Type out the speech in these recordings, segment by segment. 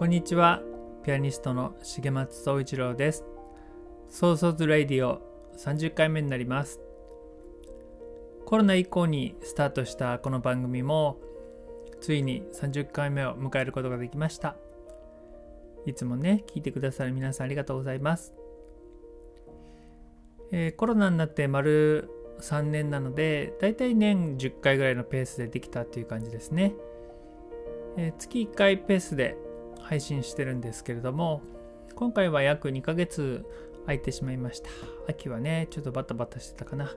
こんにちは。ピアニストの重松総一郎です。ソーソーズラディオ30回目になります。コロナ以降にスタートしたこの番組もついに30回目を迎えることができました。いつもね聞いてくださる皆さんありがとうございます、えーコロナになって丸3年なのでだいたい年10回ぐらいのペースでできたっていう感じですね、えー月1回ペースで配信してるんですけれども今回は約2ヶ月空いてしまいました。秋はねちょっとバタバタしてたかな、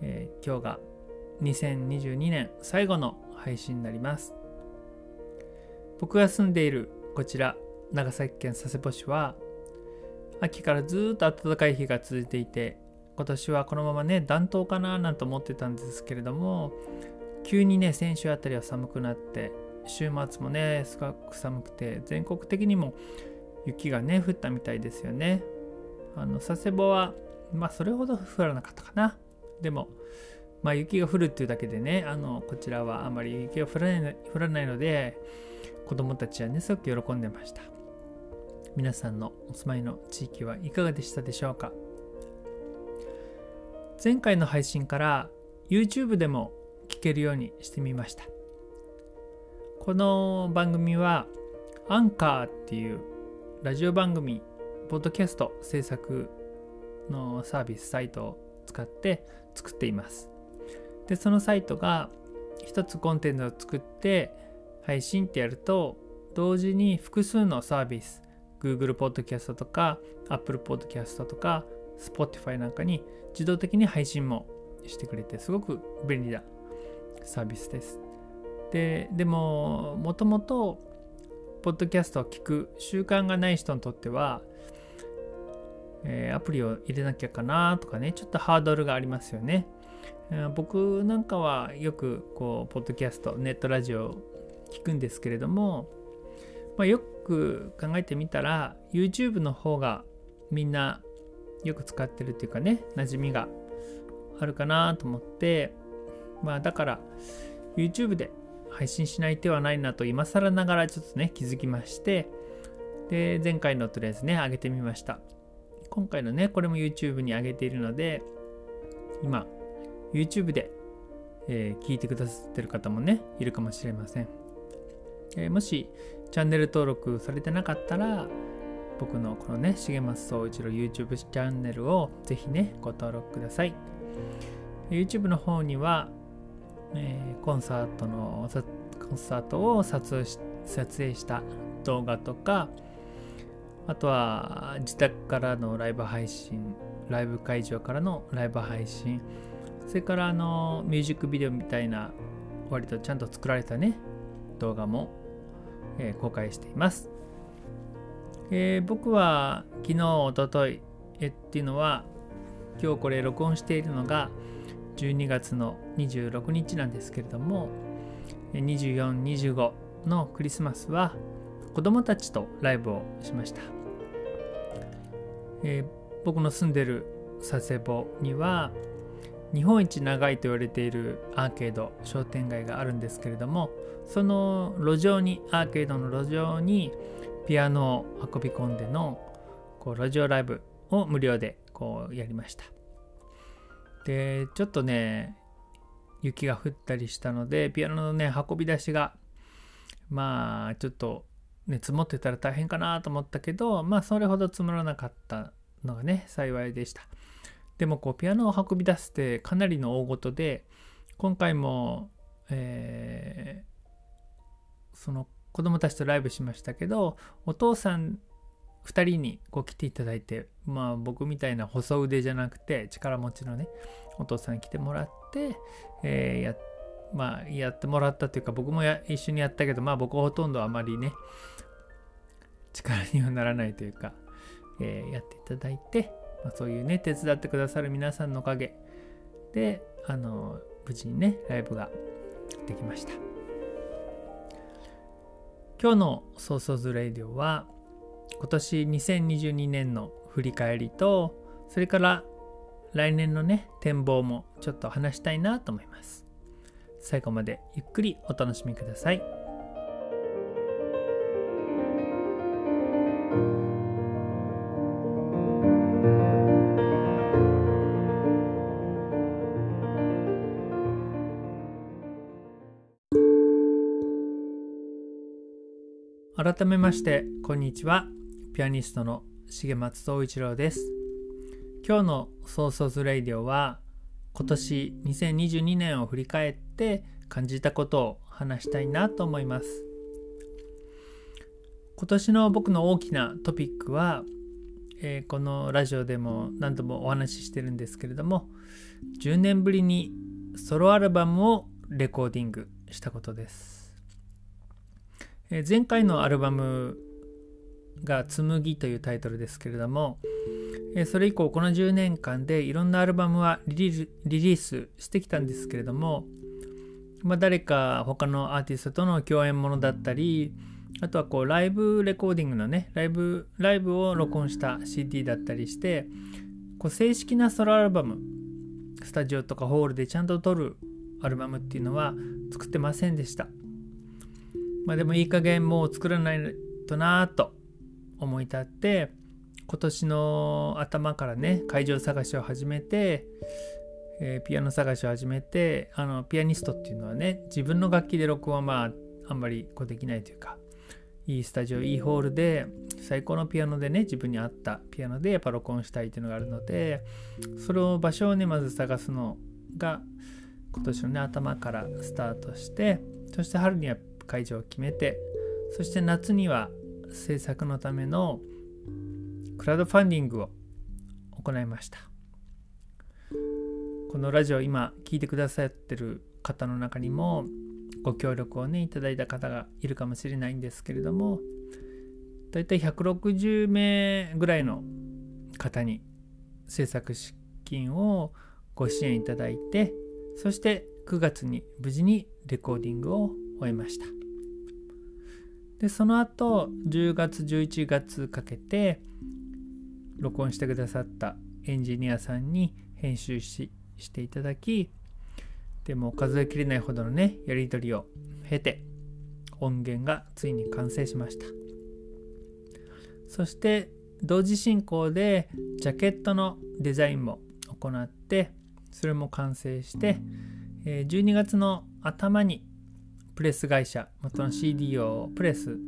えー今日が2022年最後の配信になります。僕が住んでいるこちら長崎県佐世保市は秋からずっと暖かい日が続いていて今年はこのままね暖冬かななんて思ってたんですけれども急にね先週あたりは寒くなって週末もねすごく寒くて全国的にも雪がね降ったみたいですよね。あの佐世保はまあそれほど降らなかったかな。でもまあ雪が降るっていうだけでねあのこちらはあまり雪が降らない降らないので子供たちはねすごく喜んでました。皆さんのお住まいの地域はいかがでしたでしょうか。前回の配信から YouTube でも聞けるようにしてみました。この番組はアンカーっていうラジオ番組ポッドキャスト制作のサービスサイトを使って作っています。でそのサイトが一つコンテンツを作って配信ってやると同時に複数のサービス Google ポッドキャストとか Apple ポッドキャストとか Spotify なんかに自動的に配信もしてくれてすごく便利なサービスです。ででももともとポッドキャストを聞く習慣がない人にとっては、えーアプリを入れなきゃかなとかねちょっとハードルがありますよね、えー僕なんかはよくこうポッドキャストネットラジオ聞くんですけれども、まあ、よく考えてみたら YouTube の方がみんなよく使ってるっていうかね馴染みがあるかなと思ってまあだから YouTube で配信しない手はないなと今更ながらちょっとね気づきましてで前回のとりあえずね上げてみました。今回のねこれも YouTube に上げているので今 YouTube で、えー聞いてくださってる方もねいるかもしれません、えーもしチャンネル登録されてなかったら僕のこのね重松総一郎 YouTube チャンネルをぜひねご登録ください。YouTube の方にはえーコンサートのコンサートを撮影し撮影した動画とかあとは自宅からのライブ配信ライブ会場からのライブ配信それからあのミュージックビデオみたいな割とちゃんと作られたね動画も、えー公開しています、えー僕は昨日おとといえっていうのは今日これ録音しているのが12月の26日なんですけれども24、25のクリスマスは子供たちとライブをしました、えー僕の住んでる佐世保には日本一長いと言われているアーケード商店街があるんですけれどもその路上にアーケードの路上にピアノを運び込んでのこう路上ライブを無料でこうやりました。でちょっとね雪が降ったりしたのでピアノのね運び出しがまあちょっとね、積もってたら大変かなと思ったけど、まあそれほど積もらなかったのがね、幸いでした。でもこうピアノを運び出すってかなりの大事で、今回も、えー、その子供たちとライブしましたけど、お父さん2人にこう来ていただいて、まあ僕みたいな細腕じゃなくて力持ちのね、お父さんに来てもらって、えー、やまあ、やってもらったというか僕も一緒にやったけどまあ僕ほとんどあまりね力にはならないというか、えー、やっていただいて、まあ、そういうね手伝ってくださる皆さんのおかげであの無事にねライブができました。今日の「ソーソーズ・レイディオ」は今年2022年の振り返りとそれから来年のね展望もちょっと話したいなと思います最後までゆっくりお楽しみください。改めましてこんにちはピアニストの重松壮一郎です。今日のソーソーズレイディオは今年2022年を振り返って感じたことを話したいなと思います。今年の僕の大きなトピックは、えー、このラジオでも何度もお話ししてるんですけれども10年ぶりにソロアルバムをレコーディングしたことです、えー、前回のアルバムが「紬」というタイトルですけれどもえそれ以降この10年間でいろんなアルバムはリリースしてきたんですけれども、まあ、誰か他のアーティストとの共演ものだったりあとはこうライブレコーディングのねライブライブを録音した CD だったりしてこう正式なソロアルバムスタジオとかホールでちゃんと撮るアルバムっていうのは作ってませんでした。まあでもいい加減もう作らないとなぁと思い立って今年の頭からね会場探しを始めて、えー、ピアノ探しを始めてあのピアニストっていうのはね自分の楽器で録音はまああんまりこうできないというかいいスタジオいいホールで最高のピアノでね自分に合ったピアノでやっぱ録音したいっていうのがあるのでそれを場所をねまず探すのが今年のね頭からスタートしてそして春には会場を決めてそして夏には制作のためのクラウドファンディングを行いました。このラジオ今聞いてくださってる方の中にもご協力をねいただいた方がいるかもしれないんですけれどもだいたい160名ぐらいの方に制作資金をご支援いただいてそして9月に無事にレコーディングを終えました。でその後10月11月かけて録音してくださったエンジニアさんに編集ししていただきでも数えきれないほどのねやり取りを経て音源がついに完成しました。そして同時進行でジャケットのデザインも行ってそれも完成して12月の頭にプレス会社元の CD をプレス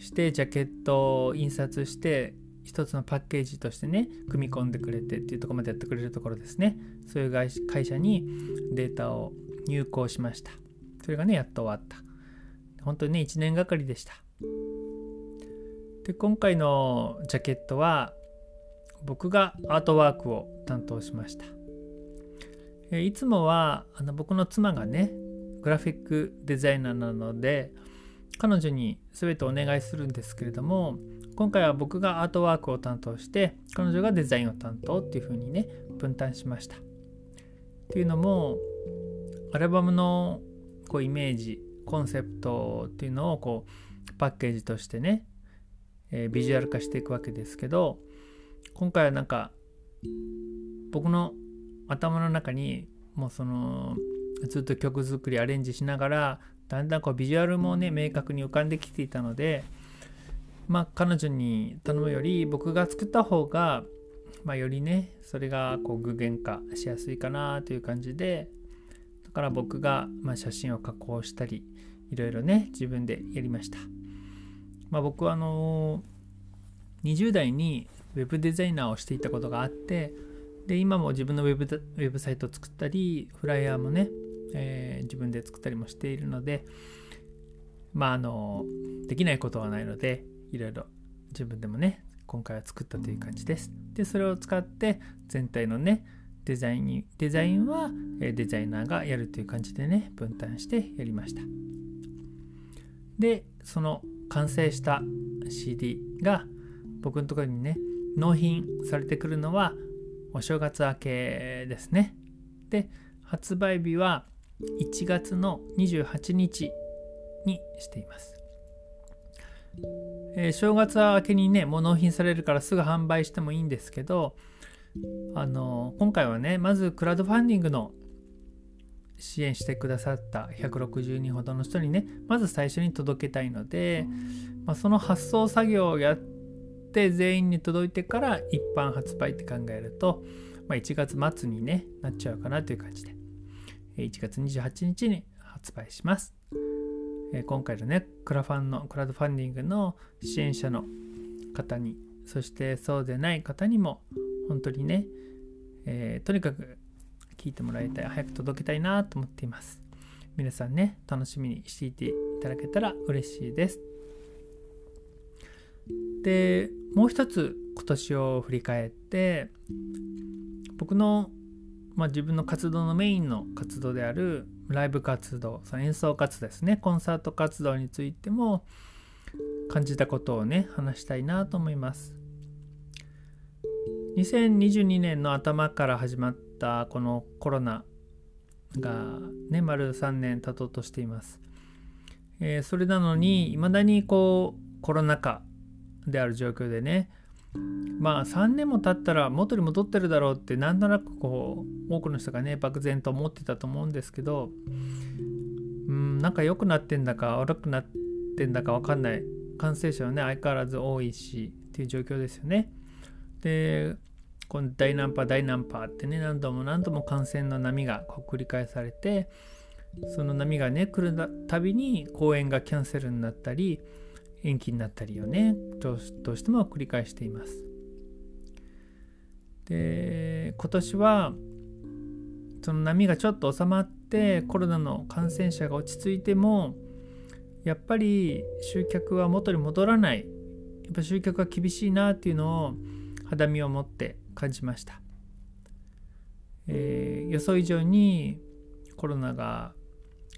してジャケットを印刷して一つのパッケージとしてね組み込んでくれてっていうとこまでやってくれるところですね。そういう会社にデータを入稿しました。それがねやっと終わった。本当にね1年がかりでした。で今回のジャケットは僕がアートワークを担当しました。いつもはあの僕の妻がねグラフィックデザイナーなので彼女に全てお願いするんですけれども今回は僕がアートワークを担当して彼女がデザインを担当っていう風にね分担しました。っていうのもアルバムのこうイメージコンセプトっていうのをこうパッケージとしてね、えー、ビジュアル化していくわけですけど今回はなんか僕の頭の中にもうそのずっと曲作りアレンジしながらだんだんこうビジュアルもね明確に浮かんできていたのでまあ彼女に頼むより僕が作った方が、まあ、よりねそれがこう具現化しやすいかなという感じでだから僕がま写真を加工したりいろいろね自分でやりました。まあ、僕はあの20代にウェブデザイナーをしていたことがあってで今も自分のウェブウェブサイトを作ったりフライヤーもね、えー、自分で作ったりもしているのでまああのできないことはないのでいろいろ自分でもね今回は作ったという感じです。でそれを使って全体のねデザインデザインはデザイナーがやるという感じでね分担してやりました。でその完成した CD が僕のところにね納品されてくるのはお正月明けですね。で発売日は1月の28日にしています、えー、正月明けにねもう納品されるからすぐ販売してもいいんですけどあの今回はねまずクラウドファンディングの支援してくださった160人ほどの人にねまず最初に届けたいので、まあ、その発送作業をやって全員に届いてから一般発売って考えると、まあ、1月末にねなっちゃうかなという感じで。1月28日に発売します。今回のねクラファンのクラウドファンディングの支援者の方にそしてそうでない方にも本当にね、えー、とにかく聞いてもらいたい早く届けたいなと思っています皆さんね楽しみにしていていただけたら嬉しいですでもう一つ今年を振り返って僕の、まあ、自分の活動のメインの活動であるライブ活動その演奏活動ですね。コンサート活動についても感じたことをね話したいなと思います。2022年の頭から始まったこのコロナがね丸3年経とうとしています、えー、それなのにいまだにこうコロナ禍である状況でねまあ3年も経ったら元に戻ってるだろうってなんとなくこう多くの人がね漠然と思ってたと思うんですけどうんなんか良くなってんだか悪くなってんだか分かんない感染者はね相変わらず多いしっていう状況ですよね。でこの大難波大難波ってね何度も何度も感染の波がこう繰り返されてその波がね来るたびに公演がキャンセルになったり延期になったりをね。どうしても繰り返しています。で今年はその波がちょっと収まってコロナの感染者が落ち着いてもやっぱり集客は元に戻らない。やっぱ集客が厳しいなっていうのを肌身を持って感じました、えー、予想以上にコロナが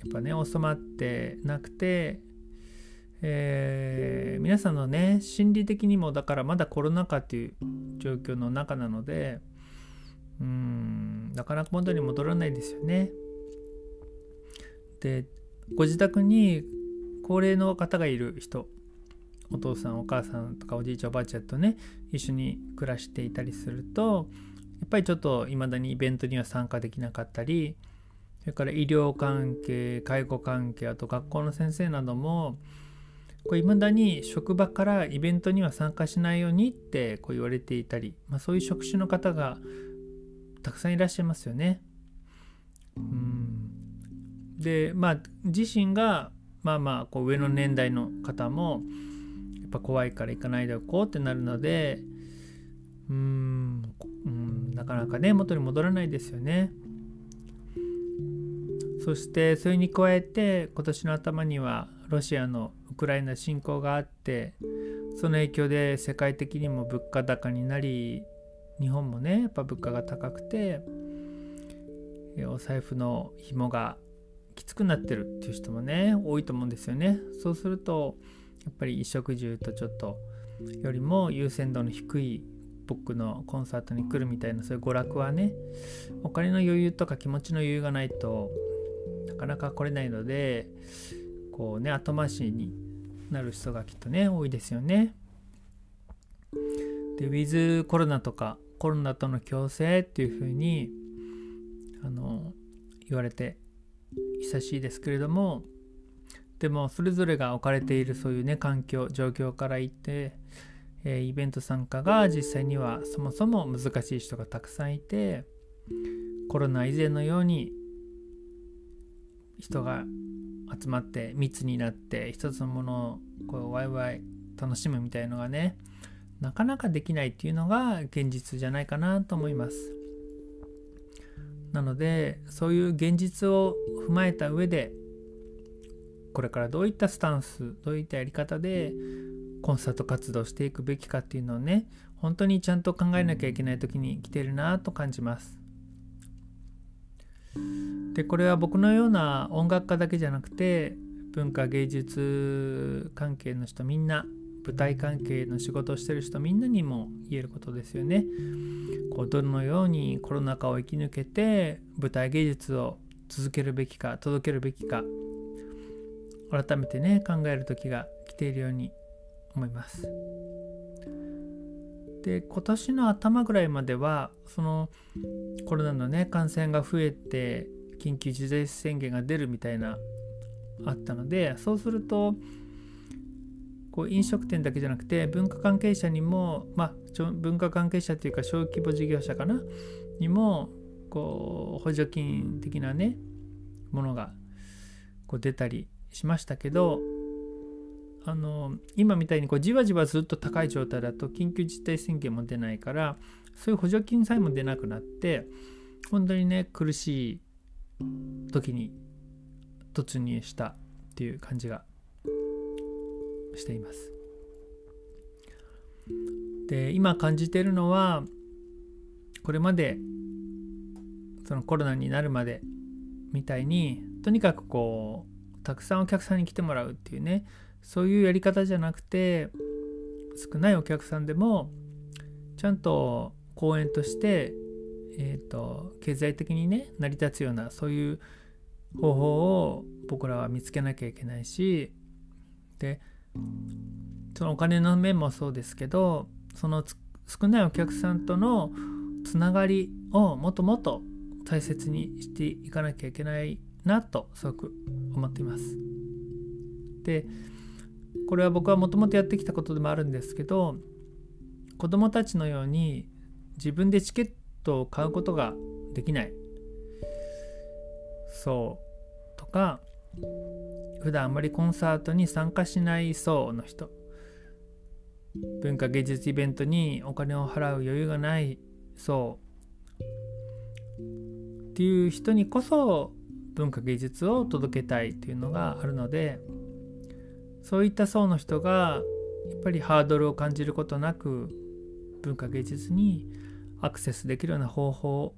やっぱね収まってなくて、えー、皆さんのね心理的にもだからまだコロナ禍っていう状況の中なのでうんなかなか元に戻らないですよね。でご自宅に高齢の方がいる人お父さんお母さんとかおじいちゃんおばあちゃんとね一緒に暮らしていたりするとやっぱりちょっといまだにイベントには参加できなかったりそれから医療関係介護関係あと学校の先生などもいまだに職場からイベントには参加しないようにってこう言われていたり、まあ、そういう職種の方がたくさんいらっしゃいますよね。うんでまあ自身がまあまあこう上の年代の方もやっぱ怖いから行かないでおこうってなるのでうんなかなかね元に戻らないですよね。そしてそれに加えて今年の頭にはロシアのウクライナ侵攻があってその影響で世界的にも物価高になり日本もねやっぱ物価が高くてお財布の紐がきつくなってるっていう人もね多いと思うんですよね。そうするとやっぱり衣食住とちょっとよりも優先度の低い僕のコンサートに来るみたいなそういう娯楽はねお金の余裕とか気持ちの余裕がないとなかなか来れないのでこうね後回しになる人がきっとね多いですよね。でウィズコロナとかコロナとの共生っていうふうにあの言われて久しいですけれどもでもそれぞれが置かれているそういうね環境状況から言って、えー、イベント参加が実際にはそもそも難しい人がたくさんいてコロナ以前のように人が集まって密になって一つのものをこうワイワイ楽しむみたいのがねなかなかできないっていうのが現実じゃないかなと思います。なのでそういう現実を踏まえた上でこれからどういったスタンスどういったやり方でコンサート活動していくべきかっていうのをね本当にちゃんと考えなきゃいけない時に来てるなと感じます。でこれは僕のような音楽家だけじゃなくて文化芸術関係の人みんな舞台関係の仕事をしてる人みんなにも言えることですよね。こうどのようにコロナ禍を生き抜けて舞台芸術を続けるべきか届けるべきか改めてね考える時が来ているように思います。で今年の頭ぐらいまではそのコロナのね感染が増えて緊急事態宣言が出るみたいなあったのでそうするとこう飲食店だけじゃなくて文化関係者にもまあ文化関係者っていうか小規模事業者かな？にもこう補助金的なねものがこう出たりしましたけどあの今みたいにこうじわじわずっと高い状態だと緊急事態宣言も出ないからそういう補助金さえも出なくなって本当にね苦しい時に突入したっていう感じがしています。で今感じてるのはこれまでそのコロナになるまでみたいにとにかくこうたくさんお客さんに来てもらうっていうねそういうやり方じゃなくて少ないお客さんでもちゃんと公演として、えーと、経済的にね成り立つようなそういう方法を僕らは見つけなきゃいけないしでそのお金の面もそうですけどその少ないお客さんとのつながりをもっともっと大切にしていかなきゃいけないなとすごく思っています。でこれは僕はもともとやってきたことでもあるんですけど子どもたちのように自分でチケットを買うことができない。そう。とか普段あんまりコンサートに参加しない層の人。文化芸術イベントにお金を払う余裕がない層。っていう人にこそ文化芸術を届けたいっていうのがあるのでそういった層の人がやっぱりハードルを感じることなく文化芸術にアクセスできるような方法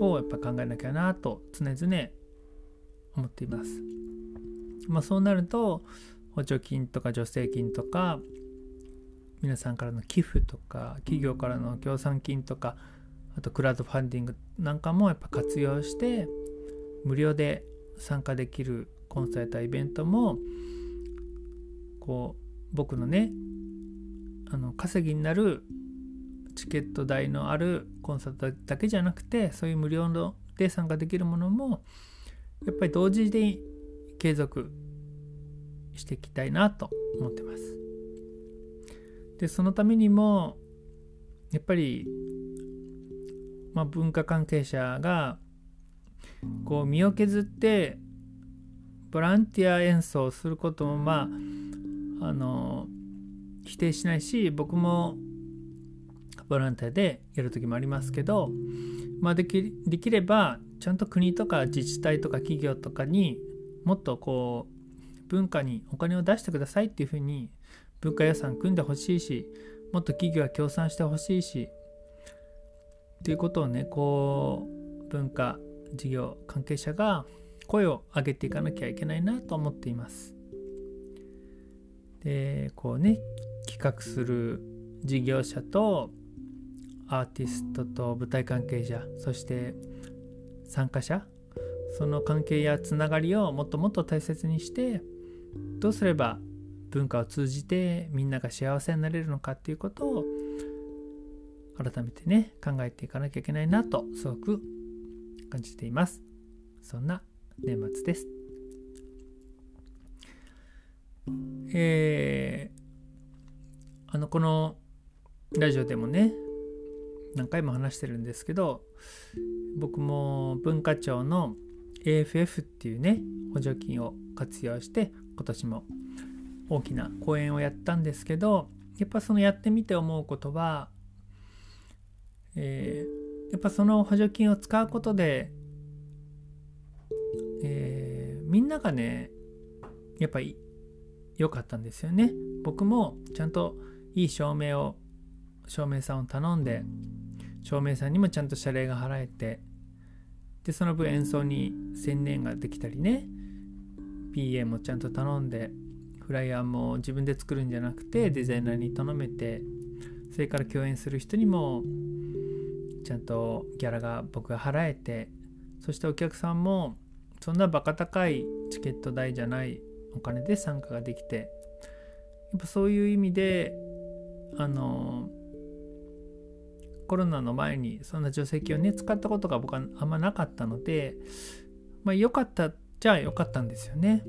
をやっぱ考えなきゃなと常々思っています。まあ、そうなると補助金とか助成金とか皆さんからの寄付とか企業からの協賛金とかあとクラウドファンディングなんかもやっぱ活用して無料で参加できるコンサートイベントもこう僕のねあの稼ぎになるチケット代のあるコンサートだけじゃなくてそういう無料ので参加できるものもやっぱり同時で継続していきたいなと思ってます。でそのためにもやっぱり、まあ、文化関係者がこう身を削ってボランティア演奏することもまああの否定しないし僕もボランティアでやる時もありますけど、まあ、できできればちゃんと国とか自治体とか企業とかにもっとこう文化にお金を出してくださいっていうふうに文化予算組んでほしいしもっと企業は協賛してほしいしっていうことをねこう文化事業関係者が声を上げていかなきゃいけないなと思っています。でこうね企画する事業者とアーティストと舞台関係者そして参加者その関係やつながりをもっともっと大切にしてどうすれば文化を通じてみんなが幸せになれるのかっていうことを改めてね考えていかなきゃいけないなとすごく感じていますそんな年末です。えー、あのこのラジオでもね何回も話してるんですけど僕も文化庁の AFF っていうね補助金を活用して今年も大きな講演をやったんですけどやっぱそのやってみて思うことは、えー、やっぱその補助金を使うことで、みんながねやっぱり良かったんですよね。僕もちゃんといい照明を照明さんを頼んで照明さんにもちゃんと謝礼が払えてでその分演奏に専念ができたりね PA もちゃんと頼んでフライヤーも自分で作るんじゃなくてデザイナーに頼めてそれから共演する人にもちゃんとギャラが僕が払えてそしてお客さんもそんなバカ高いチケット代じゃないお金で参加ができてやっぱそういう意味であのコロナの前にそんな助成金をね使ったことが僕はあんまなかったのでまあ良かったじゃあ良かったんですよね。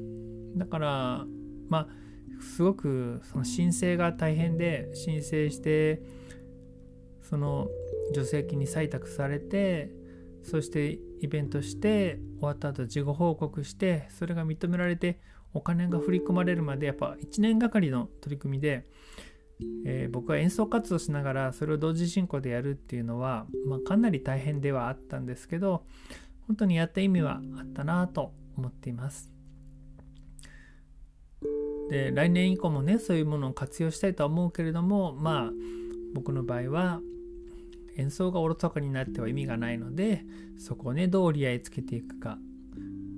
だからまあすごくその申請が大変で申請してその助成金に採択されてそしてイベントして終わった後事後報告してそれが認められてお金が振り込まれるまでやっぱ1年がかりの取り組みでえー、僕は演奏活動しながらそれを同時進行でやるっていうのは、まあ、かなり大変ではあったんですけど本当にやった意味はあったなと思っています。で来年以降もねそういうものを活用したいとは思うけれどもまあ僕の場合は演奏がおろそかになっては意味がないのでそこをねどう折り合いつけていくか。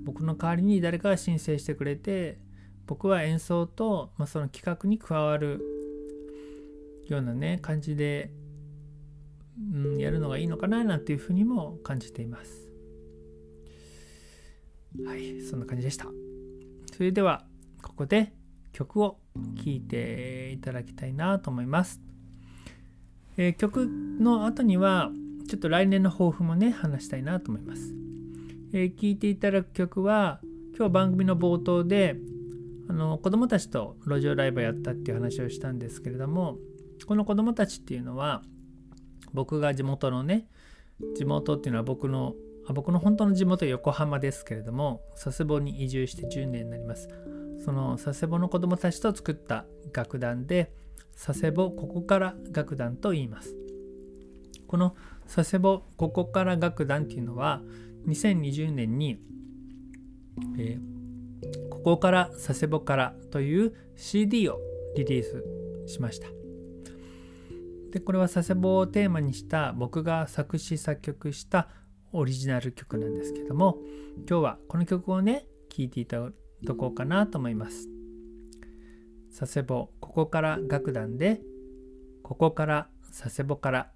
僕の代わりに誰かが申請してくれて僕は演奏と、まあ、その企画に加わるようなね感じで、うん、やるのがいいのかななんていうふうにも感じています。はいそんな感じでした。それではここで曲を聴いていただきたいなと思います、えー、曲の後にはちょっと来年の抱負もね話したいなと思います、えー、聴いていただく曲は今日番組の冒頭であの子供たちと路上ライブやったっていう話をしたんですけれどもこの子供たちっていうのは僕が地元のね地元っていうのは僕のあ僕の本当の地元横浜ですけれども佐世保に移住して10年になります。その佐世保の子供たちと作った楽団で佐世保ここから楽団と言います。この佐世保ここから楽団っていうのは2020年に、えー、ここから佐世保からという CD をリリースしました。でこれは佐世保をテーマにした僕が作詞作曲したオリジナル曲なんですけども今日はこの曲をね聴いていただこうかなと思います。佐世保ここから楽団でここから佐世保から。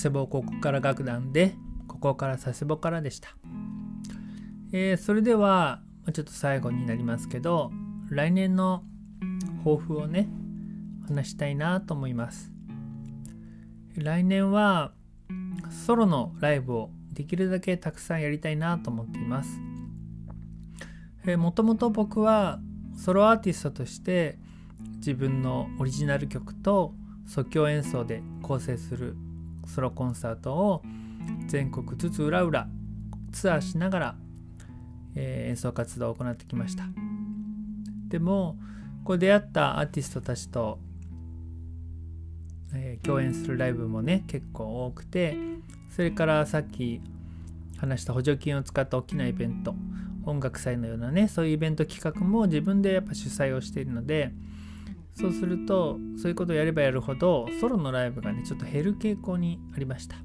佐世保ここから楽団でここから佐世保からでした、えー、それではちょっと最後になりますけど来年の抱負をね話したいなと思います。来年はソロのライブをできるだけたくさんやりたいなと思っています。もともと僕はソロアーティストとして自分のオリジナル曲と即興演奏で構成するソロコンサートを全国津々浦々ツアーしながら、えー、演奏活動を行ってきました。でもこう出会ったアーティストたちと、えー、共演するライブもね結構多くてそれからさっき話した補助金を使った大きなイベント音楽祭のようなねそういうイベント企画も自分でやっぱ主催をしているのでそうするとそういうことをやればやるほどソロのライブがねちょっと減る傾向にありました。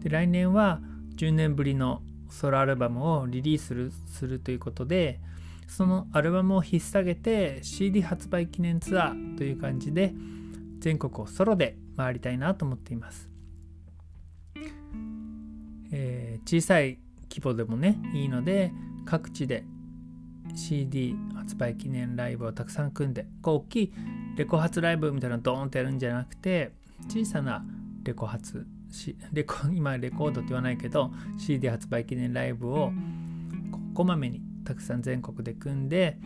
で来年は10年ぶりのソロアルバムをリリースするするということでそのアルバムを引っ提げて CD 発売記念ツアーという感じで全国をソロで回りたいなと思っています、えー、小さい規模でもねいいので各地で CD 発売記念ライブをたくさん組んでこう大きいレコ発ライブみたいなのドーンとやるんじゃなくて小さなレコ発レコ 今レコードって言わないけど CD 発売記念ライブをこまめにたくさん全国で組んで、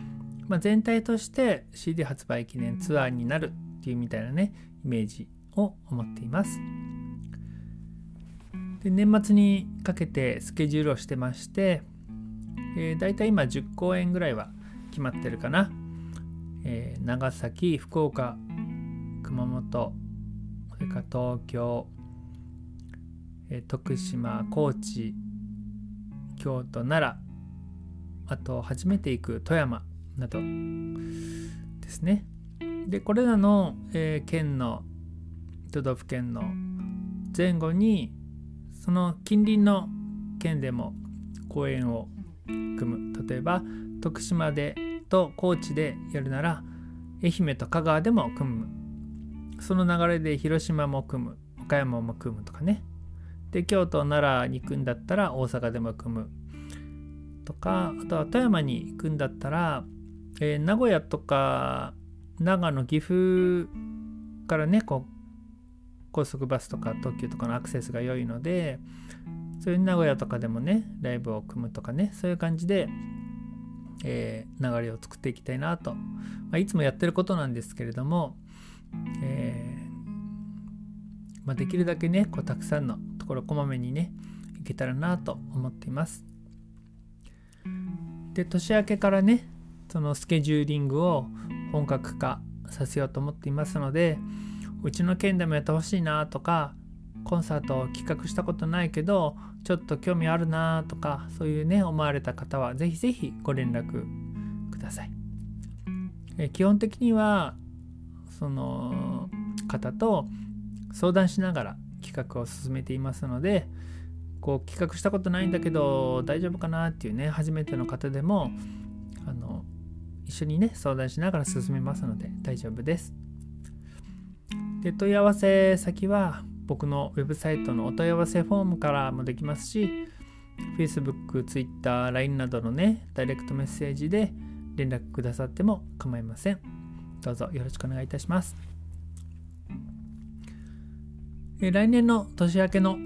まあ、全体として CD 発売記念ツアーになるっていうみたいなねイメージを思っています。で年末にかけてスケジュールをしてまして、えー、大体今10公演ぐらいは決まってるかな、えー、長崎福岡熊本それから東京、えー、徳島高知京都奈良あと初めて行く富山などですね。でこれらの、えー、県の都道府県の前後にその近隣の県でも公演を組む。例えば徳島でと高知でやるなら愛媛と香川でも組む。その流れで広島も組む。岡山も組むとかね。で京都奈良に行くんだったら大阪でも組む。とかあとは富山に行くんだったら、えー、名古屋とか長野岐阜からねこう高速バスとか特急とかのアクセスが良いのでそういう名古屋とかでもねライブを組むとかねそういう感じで、えー、流れを作っていきたいなと、まあ、いつもやってることなんですけれども、えー、まあ、できるだけねこうたくさんのところこまめにねいけたらなと思っています。で年明けからねそのスケジューリングを本格化させようと思っていますので、うちの県でもやってほしいなとかコンサートを企画したことないけどちょっと興味あるなとかそういうね思われた方はぜひぜひご連絡ください。え基本的にはその方と相談しながら企画を進めていますのでこう企画したことないんだけど大丈夫かなっていうね初めての方でもあの一緒にね相談しながら進めますので大丈夫です。で問い合わせ先は僕のウェブサイトのお問い合わせフォームからもできますし Facebook、Twitter、LINE などのねダイレクトメッセージで連絡くださっても構いません。どうぞよろしくお願いいたします。来年の年明けの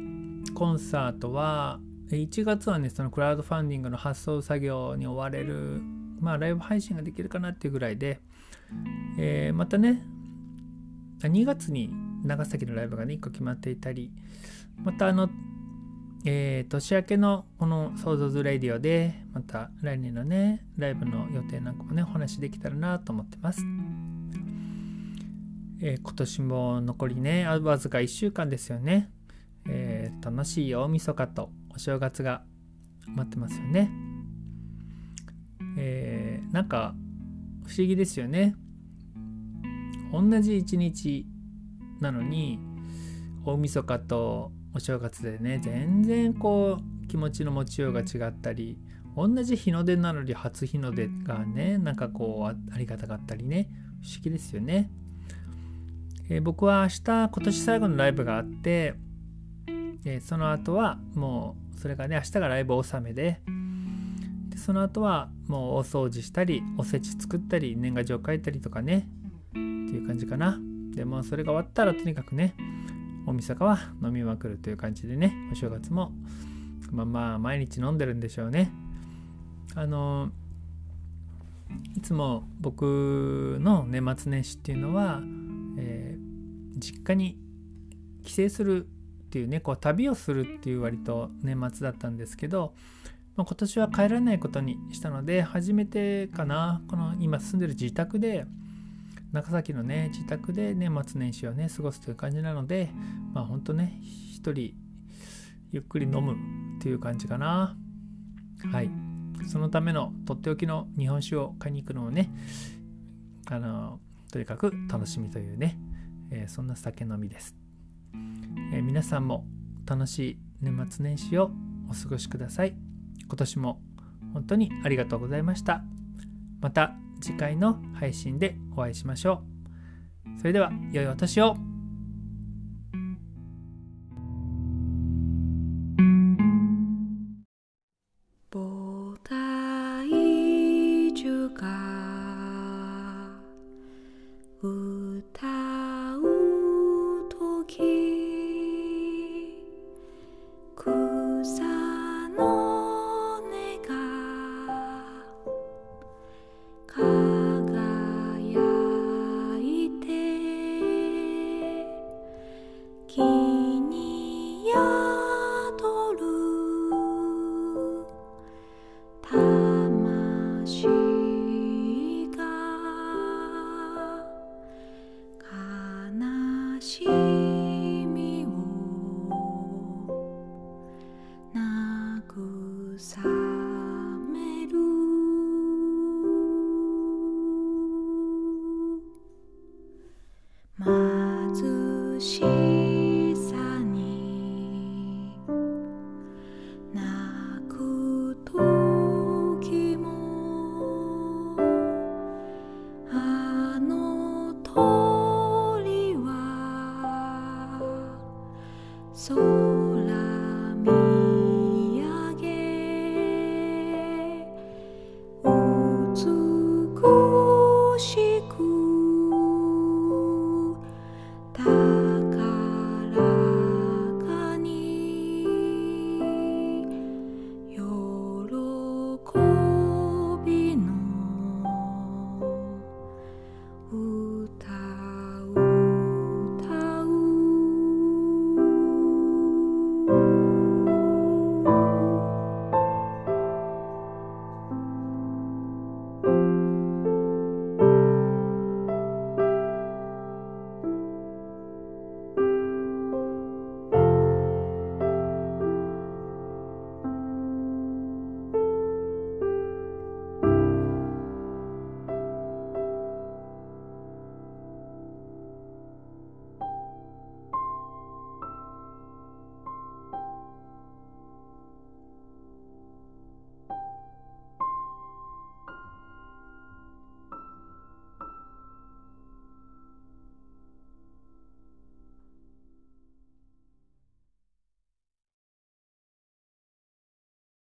コンサートは1月はねそのクラウドファンディングの発送作業に追われるまあライブ配信ができるかなっていうぐらいで、えー、またね2月に長崎のライブがね1個決まっていたりまたあの、えー、年明けのこの「想像図レディオ」でまた来年のねライブの予定なんかもねお話できたらなと思ってます、えー、今年も残りねわずか1週間ですよね、えー、楽しい大晦日とお正月が待ってますよね。えー、なんか不思議ですよね。同じ一日なのに大晦日とお正月でね全然こう気持ちの持ちようが違ったり同じ日の出なのに初日の出がねなんかこうありがたかったりね不思議ですよね、えー、僕は明日今年最後のライブがあって、えー、その後はもうそれがね明日がライブ納めででその後はもうお掃除したりおせち作ったり年賀状書いたりとかねっていう感じかなでもそれが終わったらとにかくね大晦日は飲みまくるという感じでねお正月もまあまあ毎日飲んでるんでしょうね。あのいつも僕の年末年始っていうのは、えー、実家に帰省するっていうねこう旅をするっていう割と年末だったんですけど、まあ、今年は帰らないことにしたので初めてかなこの今住んでる自宅で長崎のね自宅で年末年始をね過ごすという感じなのでまあほんとね一人ゆっくり飲むっていう感じかな。はい。そのためのとっておきの日本酒を買いに行くのをねあのとにかく楽しみというね、えー、そんな酒飲みです、えー、皆さんも楽しい年末年始をお過ごしください。今年も本当にありがとうございました。また次回の配信でお会いしましょう。それでは良いお年をま